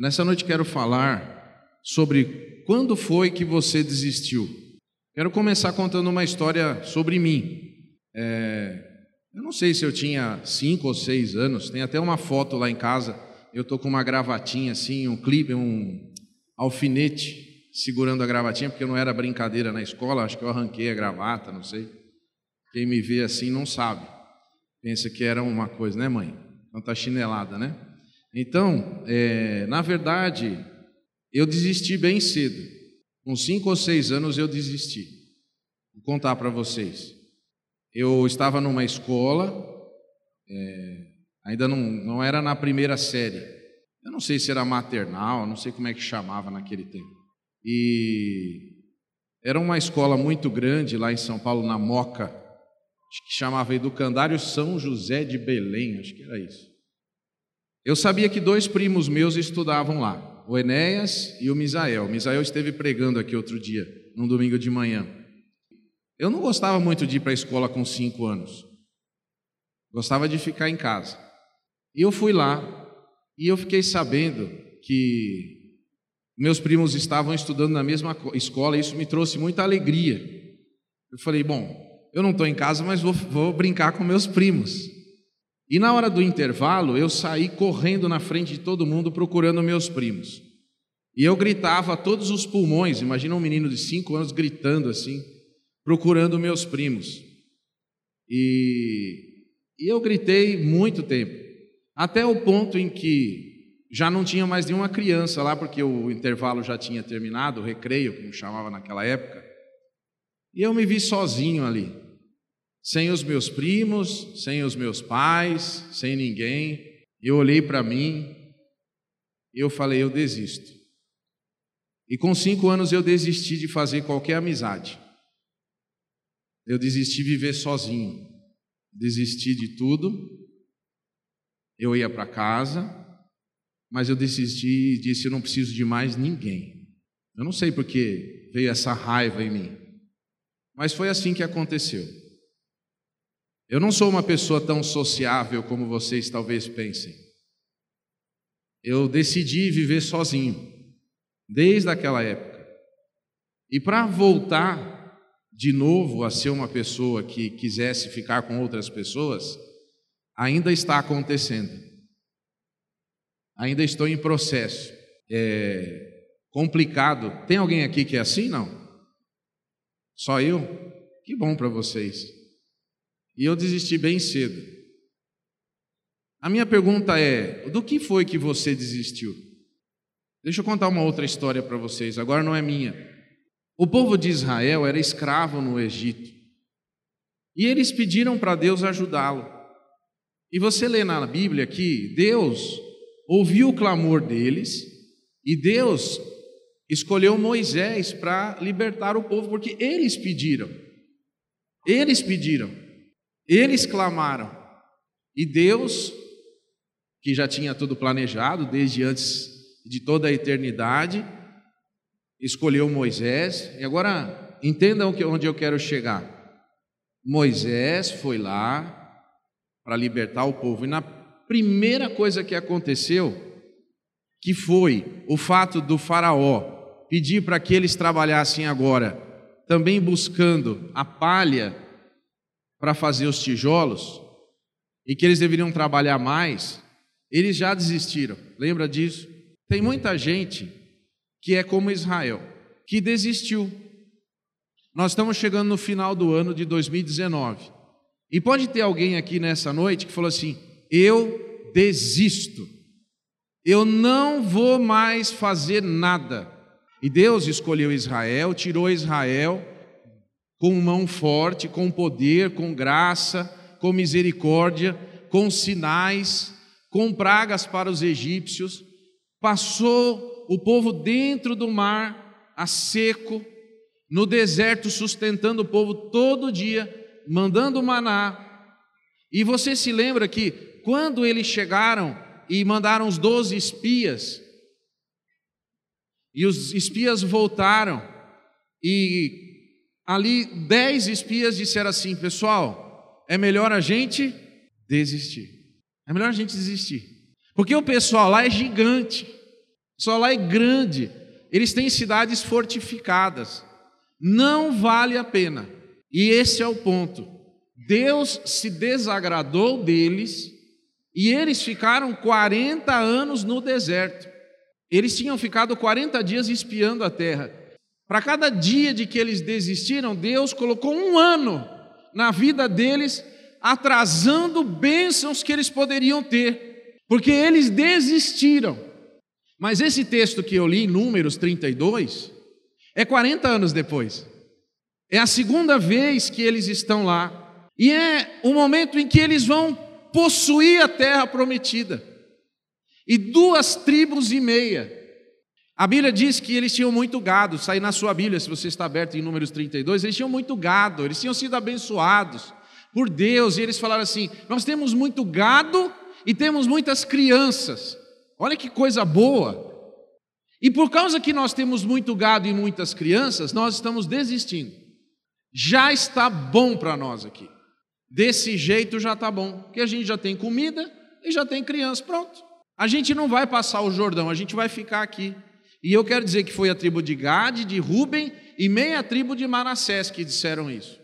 Nessa noite quero falar sobre quando foi que você desistiu. Quero começar contando uma história sobre mim. É, eu não sei se eu tinha cinco ou seis anos, tem até uma foto lá em casa. Eu tô com uma gravatinha assim, um clipe, um alfinete segurando a gravatinha, porque não era brincadeira na escola, acho que eu arranquei a gravata, não sei. Quem me vê assim não sabe. Pensa que era uma coisa, né, mãe? Tanta chinelada, né? Então, é, na verdade, eu desisti bem cedo. Com cinco ou seis anos eu desisti. Vou contar para vocês. Eu estava numa escola, é, ainda não, não era na primeira série. Eu não sei se era maternal, não sei como é que chamava naquele tempo. E era uma escola muito grande lá em São Paulo, na Moca, que chamava Educandário São José de Belém, acho que era isso. Eu sabia que dois primos meus estudavam lá, o Enéas e o Misael. O Misael esteve pregando aqui outro dia, num domingo de manhã. Eu não gostava muito de ir para a escola com cinco anos. Gostava de ficar em casa. E eu fui lá e eu fiquei sabendo que meus primos estavam estudando na mesma escola e isso me trouxe muita alegria. Eu falei, bom, eu não estou em casa, mas vou, vou brincar com meus primos. E na hora do intervalo, eu saí correndo na frente de todo mundo procurando meus primos. E eu gritava a todos os pulmões, imagina um menino de cinco anos gritando assim, procurando meus primos. E, e eu gritei muito tempo, até o ponto em que já não tinha mais nenhuma criança lá, porque o intervalo já tinha terminado, o recreio, como chamava naquela época. E eu me vi sozinho ali sem os meus primos, sem os meus pais, sem ninguém. Eu olhei para mim e eu falei: eu desisto. E com cinco anos eu desisti de fazer qualquer amizade. Eu desisti de viver sozinho. Desisti de tudo. Eu ia para casa, mas eu desisti e disse: eu não preciso de mais ninguém. Eu não sei porque veio essa raiva em mim, mas foi assim que aconteceu. Eu não sou uma pessoa tão sociável como vocês talvez pensem. Eu decidi viver sozinho, desde aquela época. E para voltar de novo a ser uma pessoa que quisesse ficar com outras pessoas, ainda está acontecendo. Ainda estou em processo. É complicado. Tem alguém aqui que é assim? Não? Só eu? Que bom para vocês. E eu desisti bem cedo. A minha pergunta é: do que foi que você desistiu? Deixa eu contar uma outra história para vocês, agora não é minha. O povo de Israel era escravo no Egito. E eles pediram para Deus ajudá-lo. E você lê na Bíblia que Deus ouviu o clamor deles e Deus escolheu Moisés para libertar o povo, porque eles pediram. Eles pediram. Eles clamaram. E Deus, que já tinha tudo planejado desde antes de toda a eternidade, escolheu Moisés. E agora entendam onde eu quero chegar. Moisés foi lá para libertar o povo. E na primeira coisa que aconteceu, que foi o fato do faraó pedir para que eles trabalhassem agora, também buscando a palha para fazer os tijolos e que eles deveriam trabalhar mais, eles já desistiram. Lembra disso? Tem muita gente que é como Israel, que desistiu. Nós estamos chegando no final do ano de 2019. E pode ter alguém aqui nessa noite que falou assim: eu desisto, eu não vou mais fazer nada. E Deus escolheu Israel, tirou Israel com mão forte, com poder, com graça, com misericórdia, com sinais, com pragas para os egípcios, passou o povo dentro do mar a seco, no deserto, sustentando o povo todo dia, mandando maná. E você se lembra que quando eles chegaram e mandaram os doze espias, e os espias voltaram, e ali dez espias disseram assim: pessoal, é melhor a gente desistir. É melhor a gente desistir. Porque o pessoal lá é gigante. Só lá é grande. Eles têm cidades fortificadas. Não vale a pena. E esse é o ponto. Deus se desagradou deles e eles ficaram 40 anos no deserto. Eles tinham ficado 40 dias espiando a terra. Para cada dia de que eles desistiram, Deus colocou um ano na vida deles, atrasando bênçãos que eles poderiam ter, porque eles desistiram. Mas esse texto que eu li, Números 32, é 40 anos depois. É a segunda vez que eles estão lá. E é o momento em que eles vão possuir a terra prometida. E duas tribos e meia. A Bíblia diz que eles tinham muito gado, sai na sua Bíblia, se você está aberto em Números 32, eles tinham muito gado, eles tinham sido abençoados por Deus, e eles falaram assim: Nós temos muito gado e temos muitas crianças, olha que coisa boa. E por causa que nós temos muito gado e muitas crianças, nós estamos desistindo. Já está bom para nós aqui. Desse jeito já está bom, porque a gente já tem comida e já tem criança, pronto. A gente não vai passar o Jordão, a gente vai ficar aqui. E eu quero dizer que foi a tribo de Gade, de Ruben e meia tribo de Manassés que disseram isso.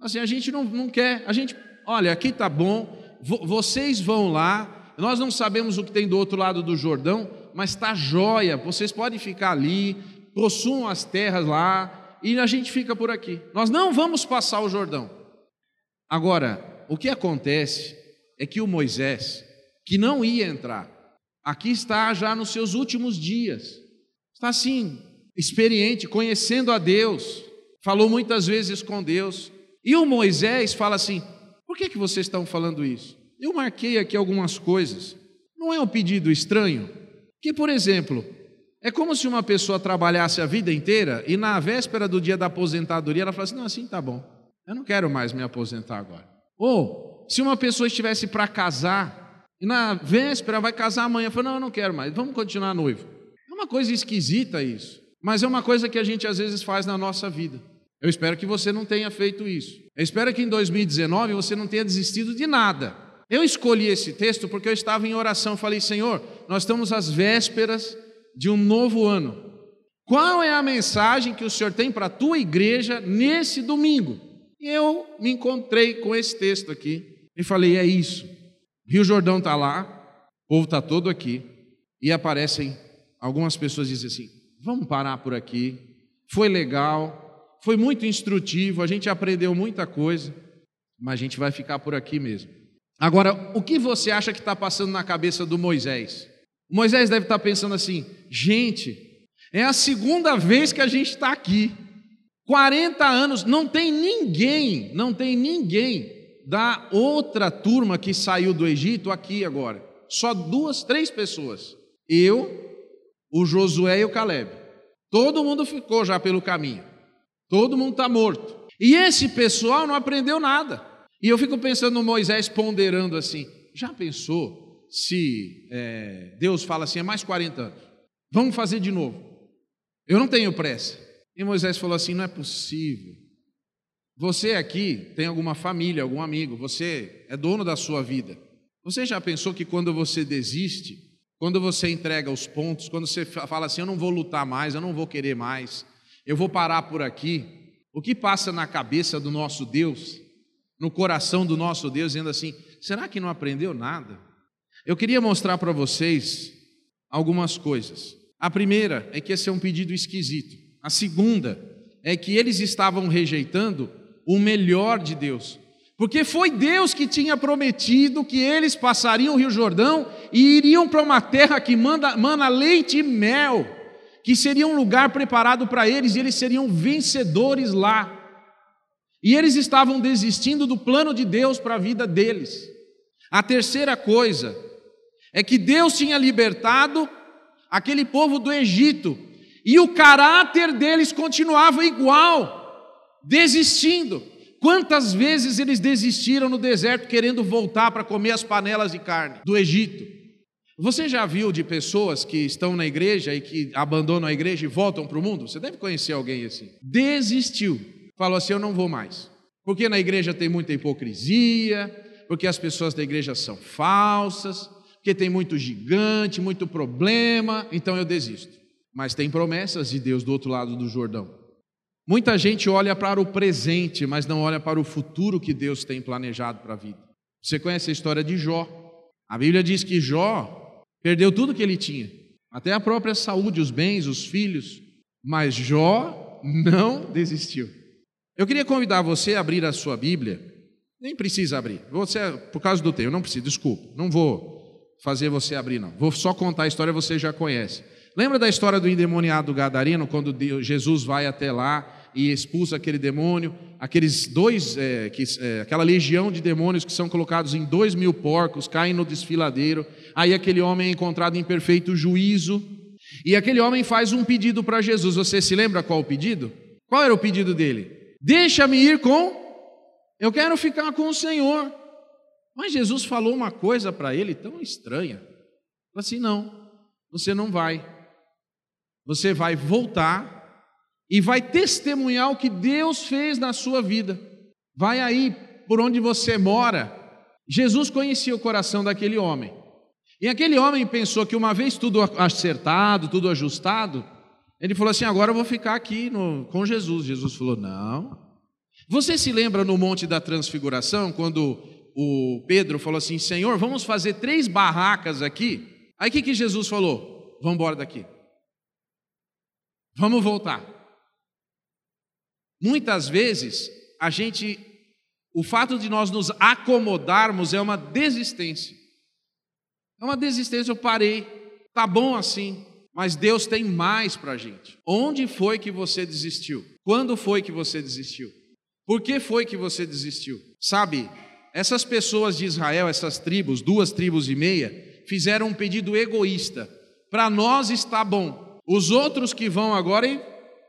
Assim, a gente não, não quer, a gente, olha, aqui está bom, vocês vão lá, nós não sabemos o que tem do outro lado do Jordão, mas está jóia, vocês podem ficar ali, possuam as terras lá, e a gente fica por aqui. Nós não vamos passar o Jordão. Agora, o que acontece é que o Moisés, que não ia entrar, aqui está já nos seus últimos dias, está assim, experiente, conhecendo a Deus, falou muitas vezes com Deus, e o Moisés fala assim: por que, que vocês estão falando isso? Eu marquei aqui algumas coisas, não é um pedido estranho? Que, por exemplo, é como se uma pessoa trabalhasse a vida inteira e na véspera do dia da aposentadoria ela falasse: não, assim tá bom, eu não quero mais me aposentar agora. Ou se uma pessoa estivesse para casar e na véspera vai casar amanhã, fala: não, eu não quero mais, vamos continuar noivo. Coisa esquisita isso, mas é uma coisa que a gente às vezes faz na nossa vida. Eu espero que você não tenha feito isso. Eu espero que em 2019 você não tenha desistido de nada. Eu escolhi esse texto porque eu estava em oração. Falei, Senhor, nós estamos às vésperas de um novo ano. Qual é a mensagem que o Senhor tem para a tua igreja nesse domingo? E eu me encontrei com esse texto aqui e falei: é isso. Rio Jordão está lá, o povo está todo aqui, e aparecem algumas pessoas dizem assim: vamos parar por aqui. Foi legal, foi muito instrutivo, a gente aprendeu muita coisa, mas a gente vai ficar por aqui mesmo. Agora, o que você acha que está passando na cabeça do Moisés? O Moisés deve estar tá pensando assim: gente, é a segunda vez que a gente está aqui. 40 anos, não tem ninguém, não tem ninguém da outra turma que saiu do Egito aqui agora. Só duas, três pessoas. Eu, o Josué e o Caleb. Todo mundo ficou já pelo caminho. Todo mundo está morto. E esse pessoal não aprendeu nada. E eu fico pensando no Moisés ponderando assim: já pensou se é, Deus fala assim, é mais 40 anos, vamos fazer de novo? Eu não tenho pressa. E Moisés falou assim: não é possível. Você aqui tem alguma família, algum amigo, você é dono da sua vida. Você já pensou que quando você desiste, quando você entrega os pontos, quando você fala assim, eu não vou lutar mais, eu não vou querer mais, eu vou parar por aqui, o que passa na cabeça do nosso Deus no coração do nosso Deus, dizendo assim: será que não aprendeu nada? Eu queria mostrar para vocês algumas coisas. A primeira é que esse é um pedido esquisito. A segunda é que eles estavam rejeitando o melhor de Deus. Porque foi Deus que tinha prometido que eles passariam o Rio Jordão e iriam para uma terra que manda, mana leite e mel, que seria um lugar preparado para eles e eles seriam vencedores lá. E eles estavam desistindo do plano de Deus para a vida deles. A terceira coisa é que Deus tinha libertado aquele povo do Egito e o caráter deles continuava igual, desistindo. Quantas vezes eles desistiram no deserto querendo voltar para comer as panelas de carne do Egito? Você já viu de pessoas que estão na igreja e que abandonam a igreja e voltam para o mundo? Você deve conhecer alguém assim. Desistiu falou assim: Eu não vou mais. Porque na igreja tem muita hipocrisia, porque as pessoas da igreja são falsas, porque tem muito gigante, muito problema, então eu desisto. Mas tem promessas de Deus do outro lado do Jordão. Muita gente olha para o presente, mas não olha para o futuro que Deus tem planejado para a vida. Você conhece a história de Jó? A Bíblia diz que Jó perdeu tudo que ele tinha, até a própria saúde, os bens, os filhos, mas Jó não desistiu. Eu queria convidar você a abrir a sua Bíblia, nem precisa abrir, você, por causa do tempo, não precisa, desculpa, não vou fazer você abrir, não. Vou só contar a história, você já conhece. Lembra da história do endemoniado Gadareno, quando Jesus vai até lá e expulsa aquele demônio, aqueles dois, é, que, é, aquela legião de demônios que são colocados em dois mil porcos, caem no desfiladeiro, aí aquele homem é encontrado em perfeito juízo, e aquele homem faz um pedido para Jesus. Você se lembra qual o pedido? Qual era o pedido dele? Deixa-me ir com, eu quero ficar com o Senhor. Mas Jesus falou uma coisa para ele tão estranha. Falou assim: não, você não vai. Você vai voltar e vai testemunhar o que Deus fez na sua vida. Vai aí por onde você mora. Jesus conhecia o coração daquele homem. E aquele homem pensou que uma vez tudo acertado, tudo ajustado, ele falou assim: agora eu vou ficar aqui no, com Jesus. Jesus falou: não. Você se lembra no Monte da Transfiguração, quando o Pedro falou assim: Senhor, vamos fazer três barracas aqui. Aí o que, que Jesus falou? Vamos embora daqui. Vamos voltar. Muitas vezes, a gente, o fato de nós nos acomodarmos é uma desistência. É uma desistência, eu parei, tá bom assim, mas Deus tem mais para a gente. Onde foi que você desistiu? Quando foi que você desistiu? Por que foi que você desistiu? Sabe, essas pessoas de Israel, essas tribos, duas tribos e meia, fizeram um pedido egoísta. Para nós está bom. Os outros que vão agora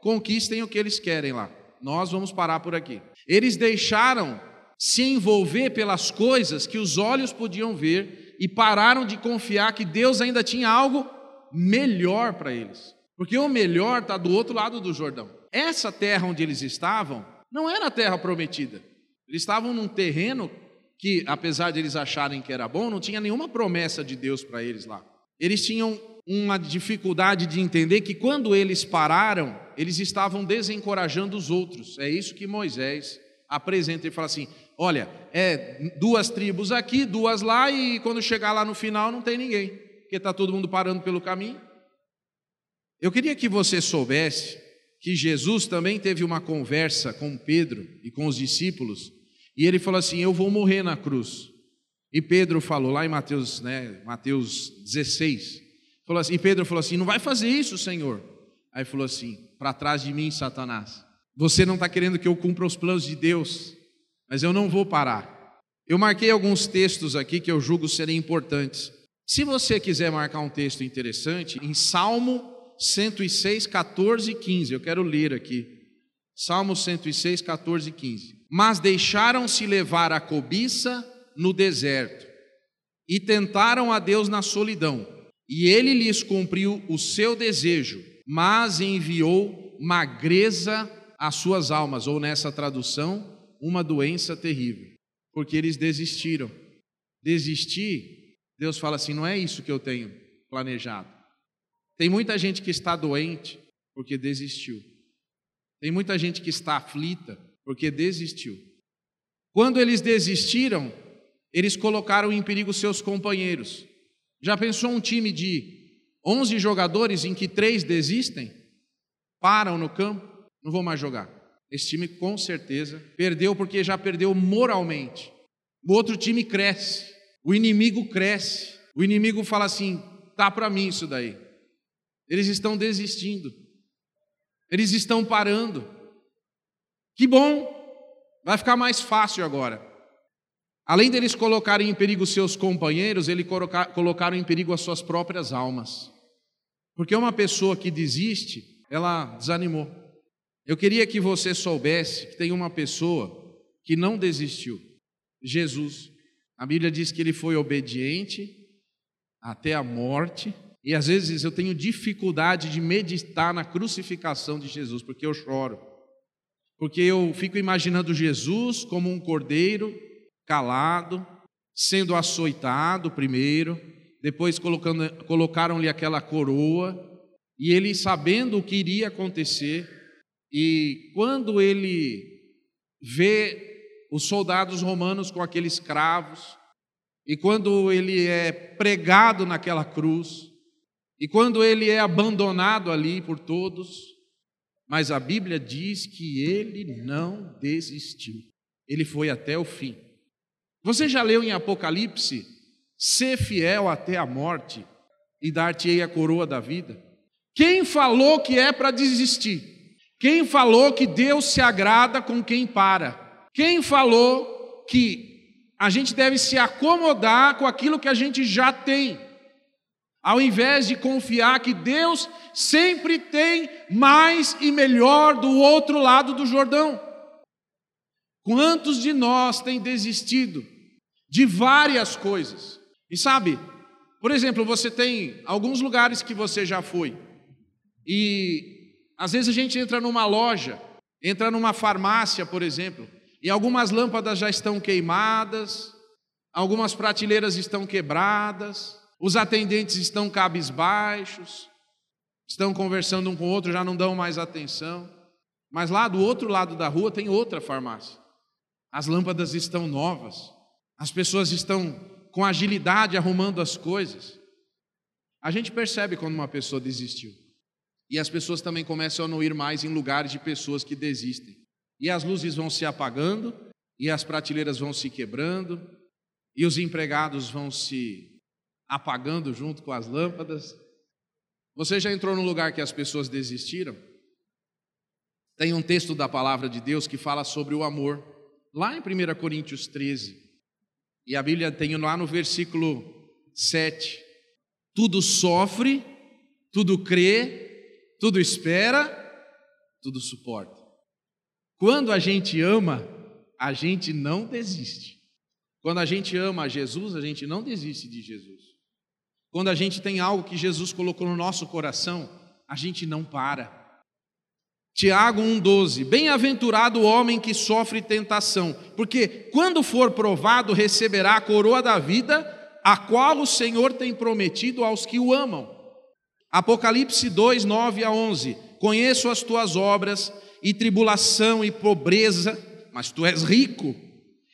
conquistem o que eles querem lá. Nós vamos parar por aqui. Eles deixaram se envolver pelas coisas que os olhos podiam ver e pararam de confiar que Deus ainda tinha algo melhor para eles. Porque o melhor está do outro lado do Jordão. Essa terra onde eles estavam não era a terra prometida. Eles estavam num terreno que, apesar de eles acharem que era bom, não tinha nenhuma promessa de Deus para eles lá. Eles tinham uma dificuldade de entender que quando eles pararam, eles estavam desencorajando os outros. É isso que Moisés apresenta e fala assim: olha, é duas tribos aqui, duas lá, e quando chegar lá no final não tem ninguém, porque está todo mundo parando pelo caminho. Eu queria que você soubesse que Jesus também teve uma conversa com Pedro e com os discípulos e ele falou assim: Eu vou morrer na cruz. E Pedro falou lá em Mateus, né, Mateus 16, falou assim, e Pedro falou assim: Não vai fazer isso, Senhor. Aí falou assim: Para trás de mim, Satanás. Você não está querendo que eu cumpra os planos de Deus, mas eu não vou parar. Eu marquei alguns textos aqui que eu julgo serem importantes. Se você quiser marcar um texto interessante, em Salmo 106, 14 e 15, eu quero ler aqui. Salmo 106, 14 e 15 mas deixaram-se levar a cobiça no deserto e tentaram a Deus na solidão. E ele lhes cumpriu o seu desejo, mas enviou magreza às suas almas, ou nessa tradução, uma doença terrível, porque eles desistiram. Desistir, Deus fala assim: não é isso que eu tenho planejado. Tem muita gente que está doente porque desistiu. Tem muita gente que está aflita porque desistiu. Quando eles desistiram, eles colocaram em perigo seus companheiros. Já pensou um time de 11 jogadores em que três desistem? Param no campo? Não vou mais jogar. Esse time com certeza perdeu porque já perdeu moralmente. O outro time cresce, o inimigo cresce. O inimigo fala assim: tá para mim isso daí. Eles estão desistindo. Eles estão parando. Que bom, vai ficar mais fácil agora. Além deles colocarem em perigo seus companheiros, eles colocaram em perigo as suas próprias almas. Porque uma pessoa que desiste, ela desanimou. Eu queria que você soubesse que tem uma pessoa que não desistiu. Jesus. A Bíblia diz que ele foi obediente até a morte. E às vezes eu tenho dificuldade de meditar na crucificação de Jesus, porque eu choro porque eu fico imaginando Jesus como um cordeiro calado, sendo açoitado primeiro, depois colocaram-lhe aquela coroa, e ele, sabendo o que iria acontecer, e quando ele vê os soldados romanos com aqueles cravos, e quando ele é pregado naquela cruz, e quando ele é abandonado ali por todos, mas a Bíblia diz que ele não desistiu, ele foi até o fim. Você já leu em Apocalipse: ser fiel até a morte e dar-te-ei a coroa da vida? Quem falou que é para desistir? Quem falou que Deus se agrada com quem para? Quem falou que a gente deve se acomodar com aquilo que a gente já tem, ao invés de confiar que Deus sempre tem mais e melhor do outro lado do Jordão? Quantos de nós têm desistido de várias coisas? E sabe, por exemplo, você tem alguns lugares que você já foi, e às vezes a gente entra numa loja, entra numa farmácia, por exemplo, e algumas lâmpadas já estão queimadas, algumas prateleiras estão quebradas, os atendentes estão cabisbaixos, estão conversando um com o outro, já não dão mais atenção. Mas lá do outro lado da rua tem outra farmácia. As lâmpadas estão novas, as pessoas estão com agilidade arrumando as coisas. A gente percebe quando uma pessoa desistiu. E as pessoas também começam a não ir mais em lugares de pessoas que desistem. E as luzes vão se apagando, e as prateleiras vão se quebrando, e os empregados vão se apagando junto com as lâmpadas. Você já entrou num lugar que as pessoas desistiram? Tem um texto da palavra de Deus que fala sobre o amor, lá em 1 Coríntios 13. E a Bíblia tem lá no versículo 7: tudo sofre, tudo crê, tudo espera, tudo suporta. Quando a gente ama, a gente não desiste. Quando a gente ama a Jesus, a gente não desiste de Jesus. Quando a gente tem algo que Jesus colocou no nosso coração, a gente não para. Tiago 1,12: Bem-aventurado o homem que sofre tentação, porque quando for provado, receberá a coroa da vida, a qual o Senhor tem prometido aos que o amam. Apocalipse 2, 9 a 11: Conheço as tuas obras, e tribulação e pobreza, mas tu és rico,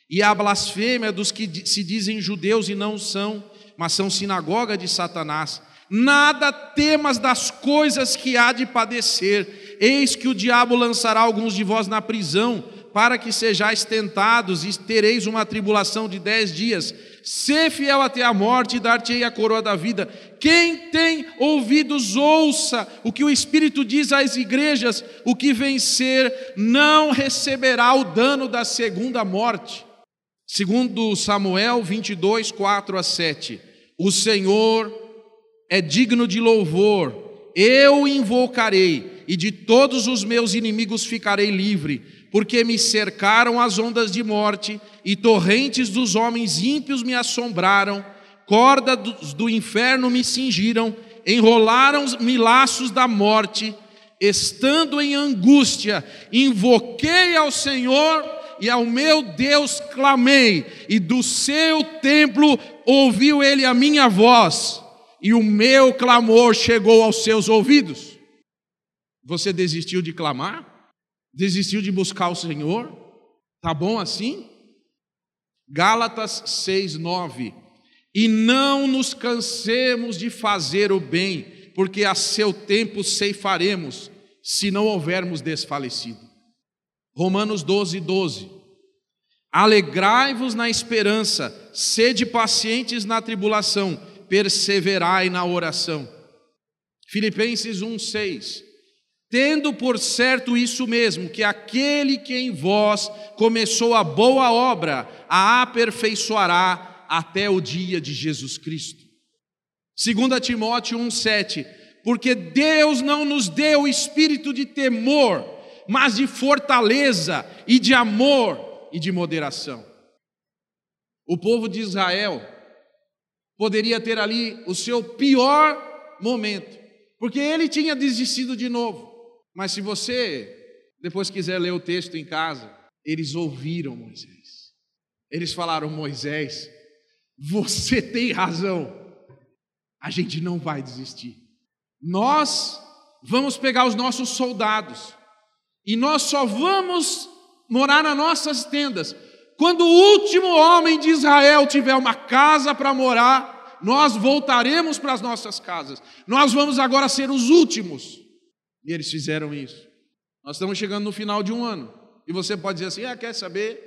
e a blasfêmia dos que se dizem judeus e não são, mas são sinagoga de Satanás. Nada temas das coisas que há de padecer, eis que o diabo lançará alguns de vós na prisão, para que sejais tentados e tereis uma tribulação de dez dias. Sê fiel até a morte e dar-te-ei a coroa da vida. Quem tem ouvidos, ouça o que o Espírito diz às igrejas: o que vencer não receberá o dano da segunda morte. Segundo Samuel 22, 4 a 7. O Senhor é digno de louvor, eu invocarei, e de todos os meus inimigos ficarei livre porque me cercaram as ondas de morte, e torrentes dos homens ímpios me assombraram, cordas do inferno me cingiram, enrolaram-me laços da morte, estando em angústia, invoquei ao Senhor e ao meu Deus clamei, e do seu templo ouviu ele a minha voz, e o meu clamor chegou aos seus ouvidos. Você desistiu de clamar? Desistiu de buscar o Senhor? Tá bom assim? Gálatas 6:9. E não nos cansemos de fazer o bem, porque a seu tempo ceifaremos, se não houvermos desfalecido. Romanos 12, 12. Alegrai-vos na esperança, sede pacientes na tribulação, perseverai na oração. Filipenses 1, 6 tendo por certo isso mesmo, que aquele que em vós começou a boa obra, a aperfeiçoará até o dia de Jesus Cristo. 2 Timóteo 1,7: Porque Deus não nos deu espírito de temor, mas de fortaleza e de amor e de moderação. O povo de Israel poderia ter ali o seu pior momento, porque ele tinha desistido de novo. Mas se você depois quiser ler o texto em casa, eles ouviram Moisés. Eles falaram: Moisés, você tem razão. a gente não vai desistir. Nós vamos pegar os nossos soldados e nós só vamos morar nas nossas tendas quando o último homem de Israel tiver uma casa para morar, nós voltaremos para as nossas casas. Nós vamos agora ser os últimos. E eles fizeram isso. Nós estamos chegando no final de um ano. E você pode dizer assim: ah, quer saber?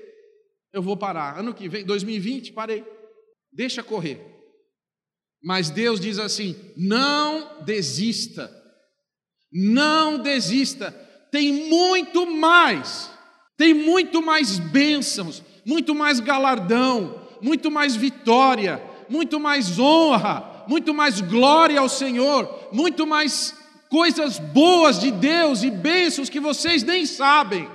Eu vou parar. Ano que vem, 2020, parei. Deixa correr. Mas Deus diz assim: não desista. Não desista. Tem muito mais. Tem muito mais bênçãos, muito mais galardão, muito mais vitória, muito mais honra, muito mais glória ao Senhor, muito mais coisas boas de Deus e bênçãos que vocês nem sabem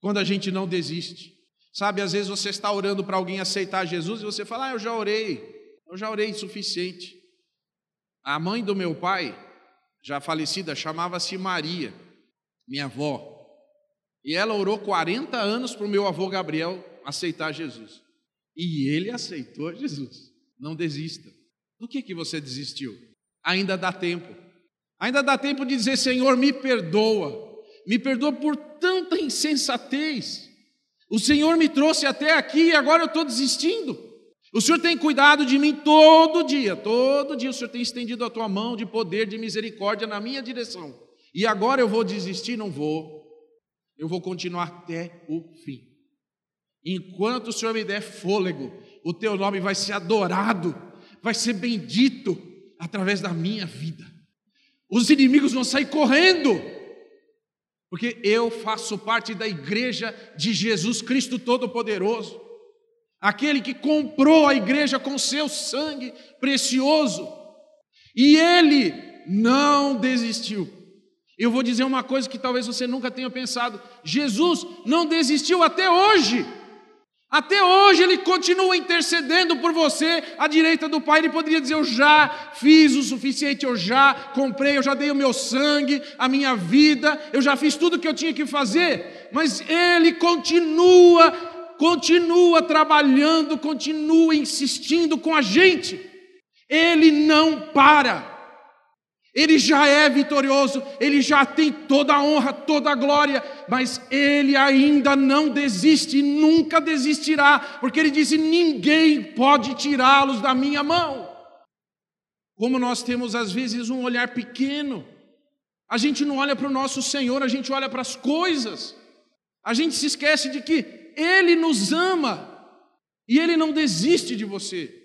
quando a gente não desiste. Sabe, às vezes você está orando para alguém aceitar Jesus e você fala: Ah, eu já orei, eu já orei o suficiente. A mãe do meu pai, já falecida, chamava-se Maria, minha avó. E ela orou 40 anos para o meu avô Gabriel aceitar Jesus. E ele aceitou Jesus. Não desista. Do que que você desistiu? Ainda dá tempo. Ainda dá tempo de dizer, Senhor, me perdoa. Me perdoa por tanta insensatez. O Senhor me trouxe até aqui e agora eu estou desistindo. O Senhor tem cuidado de mim todo dia, todo dia o Senhor tem estendido a tua mão de poder, de misericórdia na minha direção. E agora eu vou desistir? Não vou. Eu vou continuar até o fim. Enquanto o Senhor me der fôlego, o teu nome vai ser adorado, vai ser bendito através da minha vida. Os inimigos vão sair correndo, porque eu faço parte da igreja de Jesus Cristo Todo-Poderoso, aquele que comprou a igreja com seu sangue precioso, e ele não desistiu. Eu vou dizer uma coisa que talvez você nunca tenha pensado: Jesus não desistiu até hoje. Até hoje ele continua intercedendo por você à direita do Pai. Ele poderia dizer: Eu já fiz o suficiente, eu já comprei, eu já dei o meu sangue, a minha vida, eu já fiz tudo o que eu tinha que fazer. Mas ele continua, continua trabalhando, continua insistindo com a gente. Ele não para. Ele já é vitorioso, ele já tem toda a honra, toda a glória, mas ele ainda não desiste, nunca desistirá, porque ele disse: ninguém pode tirá-los da minha mão. Como nós temos às vezes um olhar pequeno, a gente não olha para o nosso Senhor, a gente olha para as coisas, a gente se esquece de que Ele nos ama e Ele não desiste de você.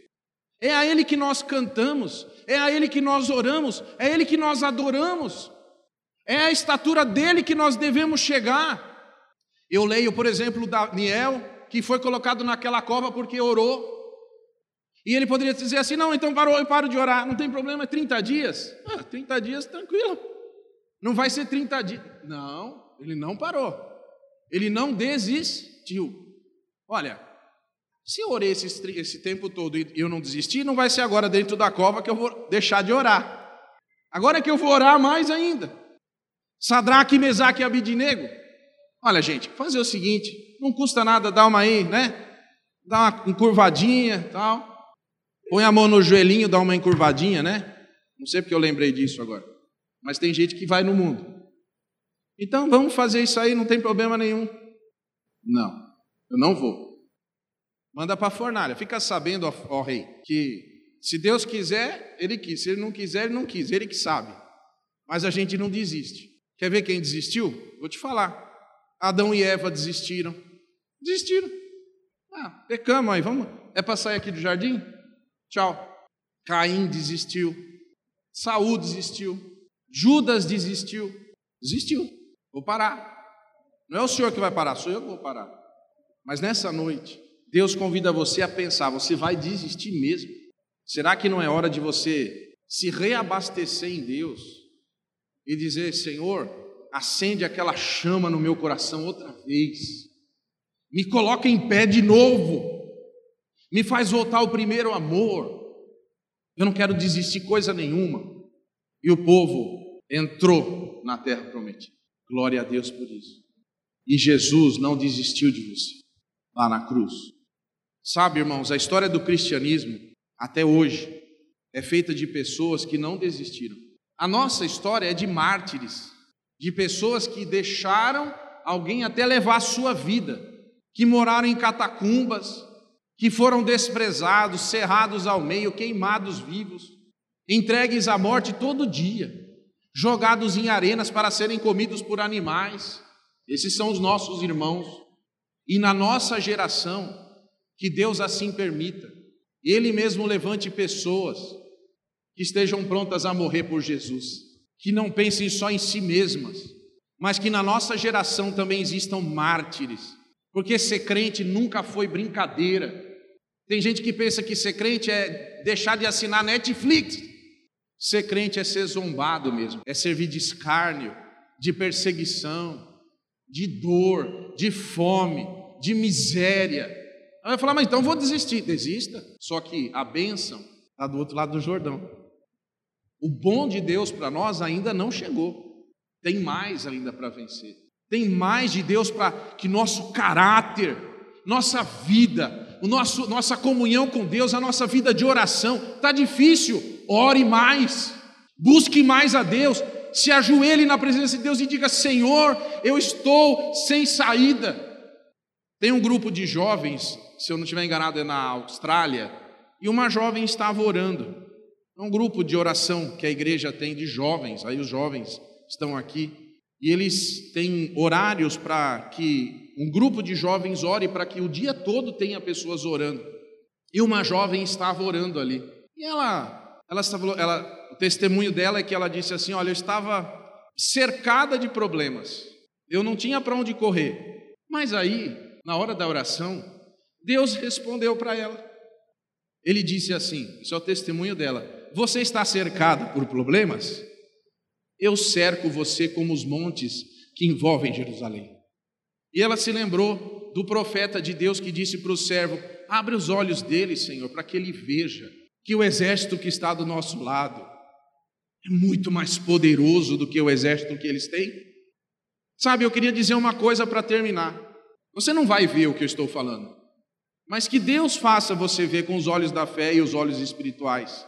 É a Ele que nós cantamos, é a Ele que nós oramos, é Ele que nós adoramos, é a estatura dele que nós devemos chegar. Eu leio, por exemplo, Daniel, que foi colocado naquela cova porque orou. E ele poderia dizer assim: não, então parou, eu paro de orar, não tem problema, é 30 dias. Ah, 30 dias, tranquilo. Não vai ser 30 dias. Não, ele não parou. Ele não desistiu. Olha, se eu orei esse, esse tempo todo e eu não desisti, não vai ser agora dentro da cova que eu vou deixar de orar. Agora é que eu vou orar mais ainda. Sadraque, Mesaque e Abidinego. Olha, gente, fazer o seguinte, não custa nada dar uma aí, né? Dar uma encurvadinha, tal. Põe a mão no joelhinho, dá uma encurvadinha, né? Não sei porque eu lembrei disso agora. Mas tem gente que vai no mundo. Então vamos fazer isso aí, não tem problema nenhum. Não, eu não vou. Manda para a fornalha. Fica sabendo, ó, ó, rei, que se Deus quiser, ele quis. Se ele não quiser, ele não quis. Ele que sabe. Mas a gente não desiste. Quer ver quem desistiu? Vou te falar. Adão e Eva desistiram. Desistiram. Ah, pecamos aí, vamos. É para sair aqui do jardim? Tchau. Caim desistiu. Saúl desistiu. Judas desistiu. Desistiu. Vou parar. Não é o senhor que vai parar, sou eu que vou parar. Mas nessa noite, Deus convida você a pensar: você vai desistir mesmo? Será que não é hora de você se reabastecer em Deus e dizer: Senhor, acende aquela chama no meu coração outra vez, me coloca em pé de novo, me faz voltar ao primeiro amor. Eu não quero desistir coisa nenhuma. E o povo entrou na terra prometida. Glória a Deus por isso. E Jesus não desistiu de você lá na cruz. Sabe, irmãos, a história do cristianismo, até hoje, é feita de pessoas que não desistiram. A nossa história é de mártires, de pessoas que deixaram alguém até levar a sua vida, que moraram em catacumbas, que foram desprezados, cerrados ao meio, queimados vivos, entregues à morte todo dia, jogados em arenas para serem comidos por animais. Esses são os nossos irmãos. E na nossa geração, que Deus assim permita, Ele mesmo levante pessoas que estejam prontas a morrer por Jesus, que não pensem só em si mesmas, mas que na nossa geração também existam mártires, porque ser crente nunca foi brincadeira. Tem gente que pensa que ser crente é deixar de assinar Netflix. Ser crente é ser zombado mesmo, é servir de escárnio, de perseguição, de dor, de fome, de miséria. Aí vai falar, mas então vou desistir. Desista. Só que a bênção está do outro lado do Jordão. O bom de Deus para nós ainda não chegou. Tem mais ainda para vencer. Tem mais de Deus para que nosso caráter, nossa vida, o nosso, nossa comunhão com Deus, a nossa vida de oração, está difícil. Ore mais, busque mais a Deus, se ajoelhe na presença de Deus e diga: Senhor, eu estou sem saída. Tem um grupo de jovens, se eu não estiver enganado, é na Austrália, e uma jovem estava orando. É um grupo de oração que a igreja tem de jovens, aí os jovens estão aqui, e eles têm horários para que um grupo de jovens ore para que o dia todo tenha pessoas orando. E uma jovem estava orando ali. E ela, ela estava, ela, o testemunho dela é que ela disse assim: Olha, eu estava cercada de problemas, eu não tinha para onde correr. Mas aí, na hora da oração, Deus respondeu para ela. Ele disse assim: Isso é o testemunho dela. Você está cercado por problemas? Eu cerco você como os montes que envolvem Jerusalém. E ela se lembrou do profeta de Deus que disse para o servo: Abre os olhos dele, Senhor, para que ele veja que o exército que está do nosso lado é muito mais poderoso do que o exército que eles têm. Sabe, eu queria dizer uma coisa para terminar. Você não vai ver o que eu estou falando, mas que Deus faça você ver com os olhos da fé e os olhos espirituais.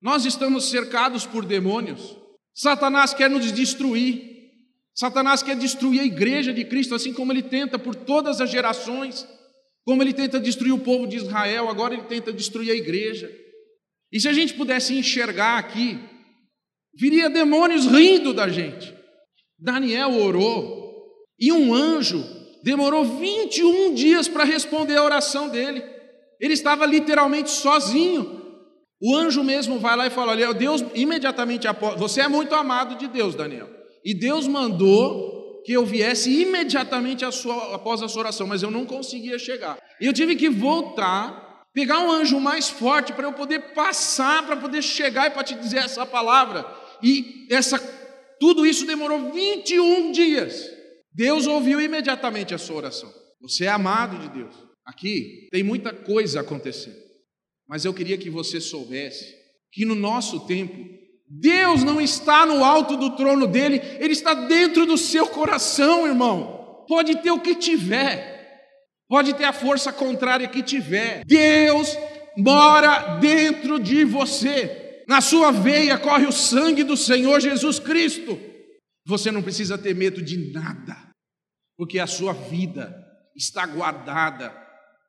Nós estamos cercados por demônios. Satanás quer nos destruir. Satanás quer destruir a igreja de Cristo, assim como ele tenta por todas as gerações. Como ele tenta destruir o povo de Israel, agora ele tenta destruir a igreja. E se a gente pudesse enxergar aqui, viria demônios rindo da gente. Daniel orou e um anjo demorou 21 dias para responder a oração dele. Ele estava literalmente sozinho. O anjo mesmo vai lá e fala: Olha, Deus imediatamente após. Você é muito amado de Deus, Daniel. E Deus mandou que eu viesse imediatamente a sua, após a sua oração, mas eu não conseguia chegar. E eu tive que voltar, pegar um anjo mais forte para eu poder passar, para poder chegar e para te dizer essa palavra. E essa, tudo isso demorou 21 dias. Deus ouviu imediatamente a sua oração. Você é amado de Deus. Aqui tem muita coisa acontecendo. Mas eu queria que você soubesse que no nosso tempo, Deus não está no alto do trono dele, ele está dentro do seu coração, irmão. Pode ter o que tiver, pode ter a força contrária que tiver. Deus mora dentro de você. Na sua veia corre o sangue do Senhor Jesus Cristo. Você não precisa ter medo de nada, porque a sua vida está guardada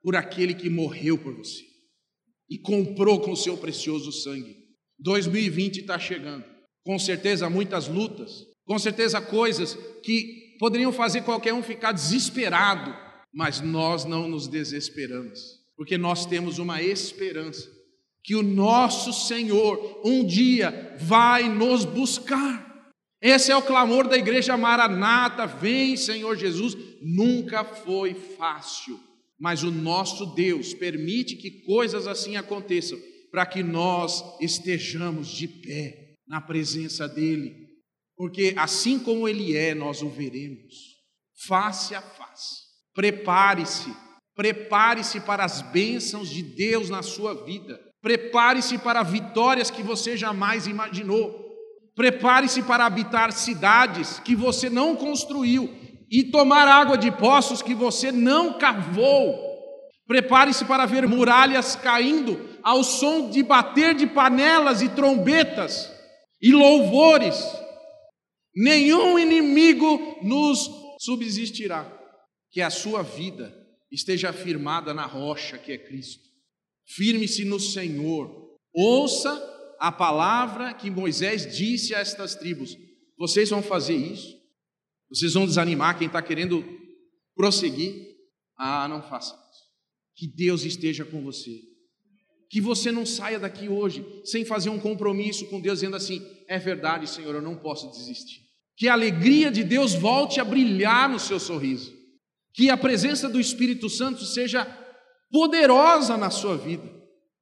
por aquele que morreu por você e comprou com o seu precioso sangue. 2020 está chegando. Com certeza, muitas lutas, com certeza, coisas que poderiam fazer qualquer um ficar desesperado, mas nós não nos desesperamos, porque nós temos uma esperança que o nosso Senhor um dia vai nos buscar. Esse é o clamor da igreja Maranata: vem, Senhor Jesus. Nunca foi fácil mas o nosso Deus permite que coisas assim aconteçam para que nós estejamos de pé na presença dEle, porque assim como Ele é, nós o veremos, face a face. Prepare-se, prepare-se para as bênçãos de Deus na sua vida, prepare-se para vitórias que você jamais imaginou, prepare-se para habitar cidades que você não construiu, e tomar água de poços que você não cavou. Prepare-se para ver muralhas caindo ao som de bater de panelas e trombetas e louvores. Nenhum inimigo nos subsistirá. Que a sua vida esteja firmada na rocha que é Cristo. Firme-se no Senhor. Ouça a palavra que Moisés disse a estas tribos: vocês vão fazer isso? Vocês vão desanimar quem está querendo prosseguir? Ah, não faça isso. Que Deus esteja com você. Que você não saia daqui hoje sem fazer um compromisso com Deus, dizendo assim: é verdade, Senhor, eu não posso desistir. Que a alegria de Deus volte a brilhar no seu sorriso. Que a presença do Espírito Santo seja poderosa na sua vida.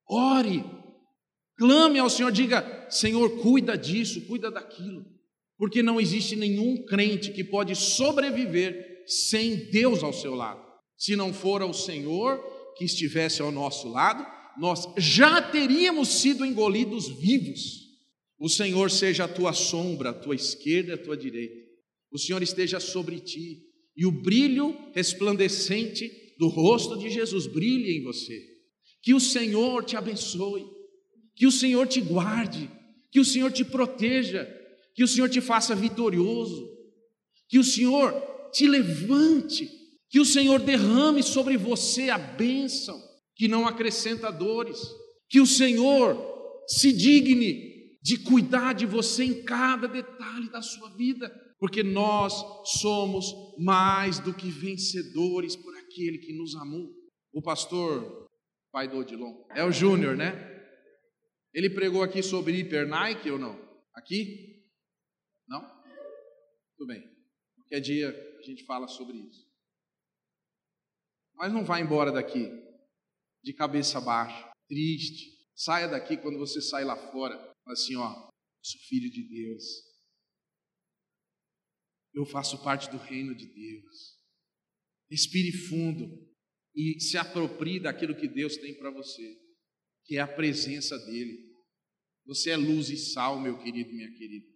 Ore, Clame ao Senhor, diga: Senhor, cuida disso, cuida daquilo. Porque não existe nenhum crente que pode sobreviver sem Deus ao seu lado. Se não for o Senhor que estivesse ao nosso lado, nós já teríamos sido engolidos vivos. O Senhor seja a tua sombra, a tua esquerda a tua direita. O Senhor esteja sobre ti e o brilho resplandecente do rosto de Jesus brilhe em você. Que o Senhor te abençoe que o Senhor te guarde, que o Senhor te proteja, que o Senhor te faça vitorioso, que o Senhor te levante, que o Senhor derrame sobre você a bênção que não acrescenta dores, que o Senhor se digne de cuidar de você em cada detalhe da sua vida, porque nós somos mais do que vencedores por aquele que nos amou. O pastor, pai do Odilon, é o Júnior, né? Ele pregou aqui sobre hiper Nike ou não? Aqui? Não? Tudo bem. Qualquer dia a gente fala sobre isso. Mas não vá embora daqui de cabeça baixa, triste. Saia daqui quando você sai lá fora, assim, ó, sou filho de Deus. Eu faço parte do reino de Deus. Respire fundo e se aproprie daquilo que Deus tem para você que é a presença dele. Você é luz e sal, meu querido, minha querida.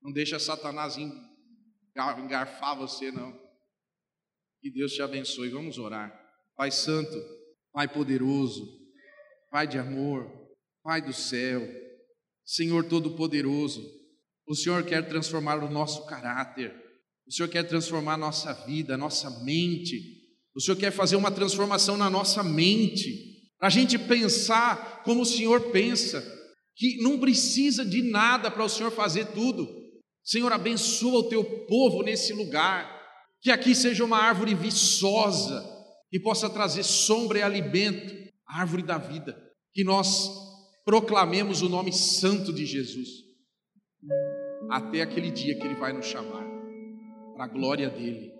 Não deixa Satanás engarfar você, não. Que Deus te abençoe. Vamos orar. Pai Santo, Pai poderoso, Pai de amor, Pai do céu, Senhor Todo-Poderoso, o Senhor quer transformar o nosso caráter, o Senhor quer transformar a nossa vida, a nossa mente, o Senhor quer fazer uma transformação na nossa mente a gente pensar como o Senhor pensa, que não precisa de nada para o Senhor fazer tudo. Senhor, abençoa o teu povo nesse lugar, que aqui seja uma árvore viçosa, que possa trazer sombra e alimento, a árvore da vida, que nós proclamemos o nome santo de Jesus, até aquele dia que Ele vai nos chamar, para a glória dele.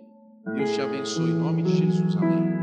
Deus te abençoe em nome de Jesus, amém.